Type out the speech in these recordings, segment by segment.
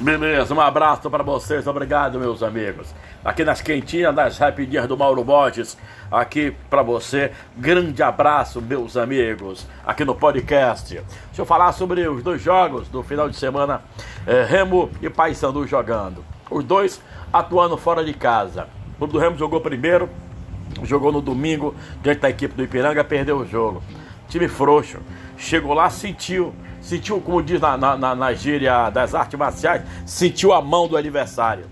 Beleza, um abraço para vocês, obrigado meus amigos. Aqui nas quentinhas das rapidinhas do Mauro Borges, aqui para você, grande abraço meus amigos, aqui no podcast. Deixa eu falar sobre os dois jogos do final de semana, é, Remo e Paysandu jogando. Os dois atuando fora de casa. O do Remo jogou primeiro, jogou no domingo diante da equipe do Ipiranga, perdeu o jogo. Time frouxo, chegou lá, sentiu sentiu, como diz na, na, na gíria das artes marciais, sentiu a mão do adversário.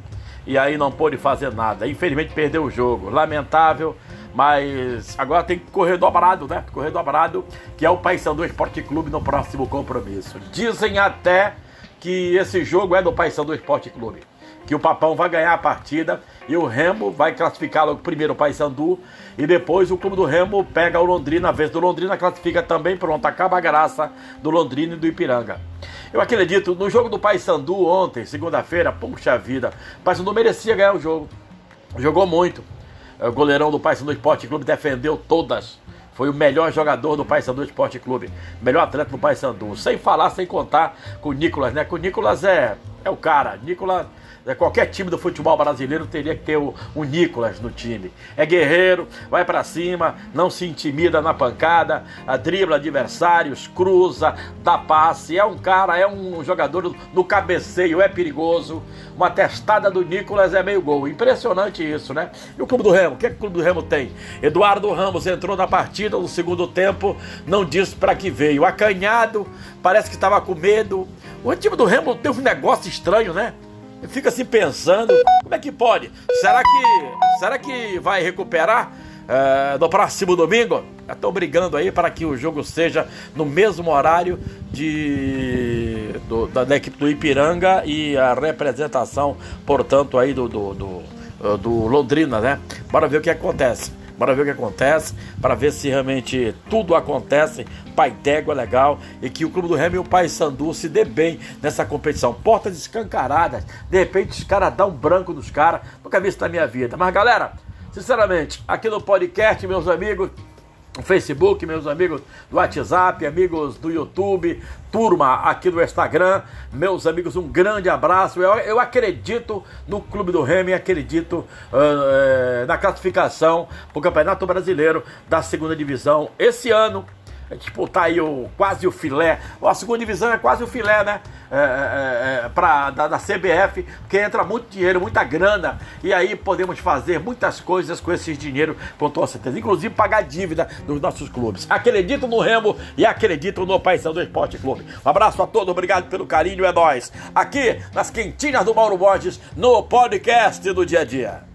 E aí não pôde fazer nada. Infelizmente perdeu o jogo. Lamentável, mas agora tem que correr dobrado, né? Correr dobrado, que é o Paysandu Esporte Clube no próximo compromisso. Dizem até que esse jogo é do Paysandu Esporte Clube que o Papão vai ganhar a partida e o Remo vai classificar logo primeiro o Paysandu e depois o clube do Remo pega o Londrina, a vez do Londrina classifica também, pronto, acaba a graça do Londrina e do Ipiranga. Eu acredito, no jogo do Paysandu ontem, segunda-feira, puxa vida, o Paysandu merecia ganhar o jogo, jogou muito. O goleirão do Paysandu Esporte Clube defendeu todas. Foi o melhor jogador do Paysandu Esporte Clube, melhor atleta do Paysandu. Sem falar, sem contar com o Nicolas, né? Que o Nicolas é, é o cara. Nicolas qualquer time do futebol brasileiro teria que ter o, o Nicolas no time. É guerreiro, vai para cima, não se intimida na pancada, dribla adversários, cruza, dá passe. É um cara, é um jogador no cabeceio, é perigoso. Uma testada do Nicolas é meio gol. Impressionante isso, né? E o Clube do Remo? O que, é que o Clube do Remo tem? Eduardo Ramos entrou na partida no segundo tempo, não disse para que veio. Acanhado, parece que estava com medo. O time do Remo tem um negócio estranho, né? Eu fico assim pensando, como é que pode? Será que, será que vai recuperar uh, no próximo domingo? Estão brigando aí para que o jogo seja no mesmo horário de, do, da, da, equipe do Ipiranga e a representação, portanto, aí do, do, do, do Londrina, né? Bora ver o que acontece. Bora ver o que acontece, para ver se realmente tudo acontece, pai d'égua legal e que o Clube do Remo e o Pai Sandu se dê bem nessa competição. Portas escancaradas, de repente os caras dão um branco nos caras, nunca vi isso na minha vida. Mas galera, sinceramente, aqui no podcast, meus amigos, Facebook, meus amigos do WhatsApp, amigos do YouTube, turma aqui do Instagram, meus amigos, um grande abraço. Eu, eu acredito no Clube do Remy, acredito uh, na classificação para o Campeonato Brasileiro da segunda divisão esse ano disputar aí o, quase o filé. A segunda divisão é quase o filé, né? É, é, é pra, da, da, CBF, porque entra muito dinheiro, muita grana, e aí podemos fazer muitas coisas com esse dinheiro, com toda certeza, inclusive pagar dívida dos nossos clubes. Acredito no Remo e acredito no Paisão do Esporte Clube. Um abraço a todos, obrigado pelo carinho, é nós. Aqui nas quentinhas do Mauro Borges, no podcast do dia a dia.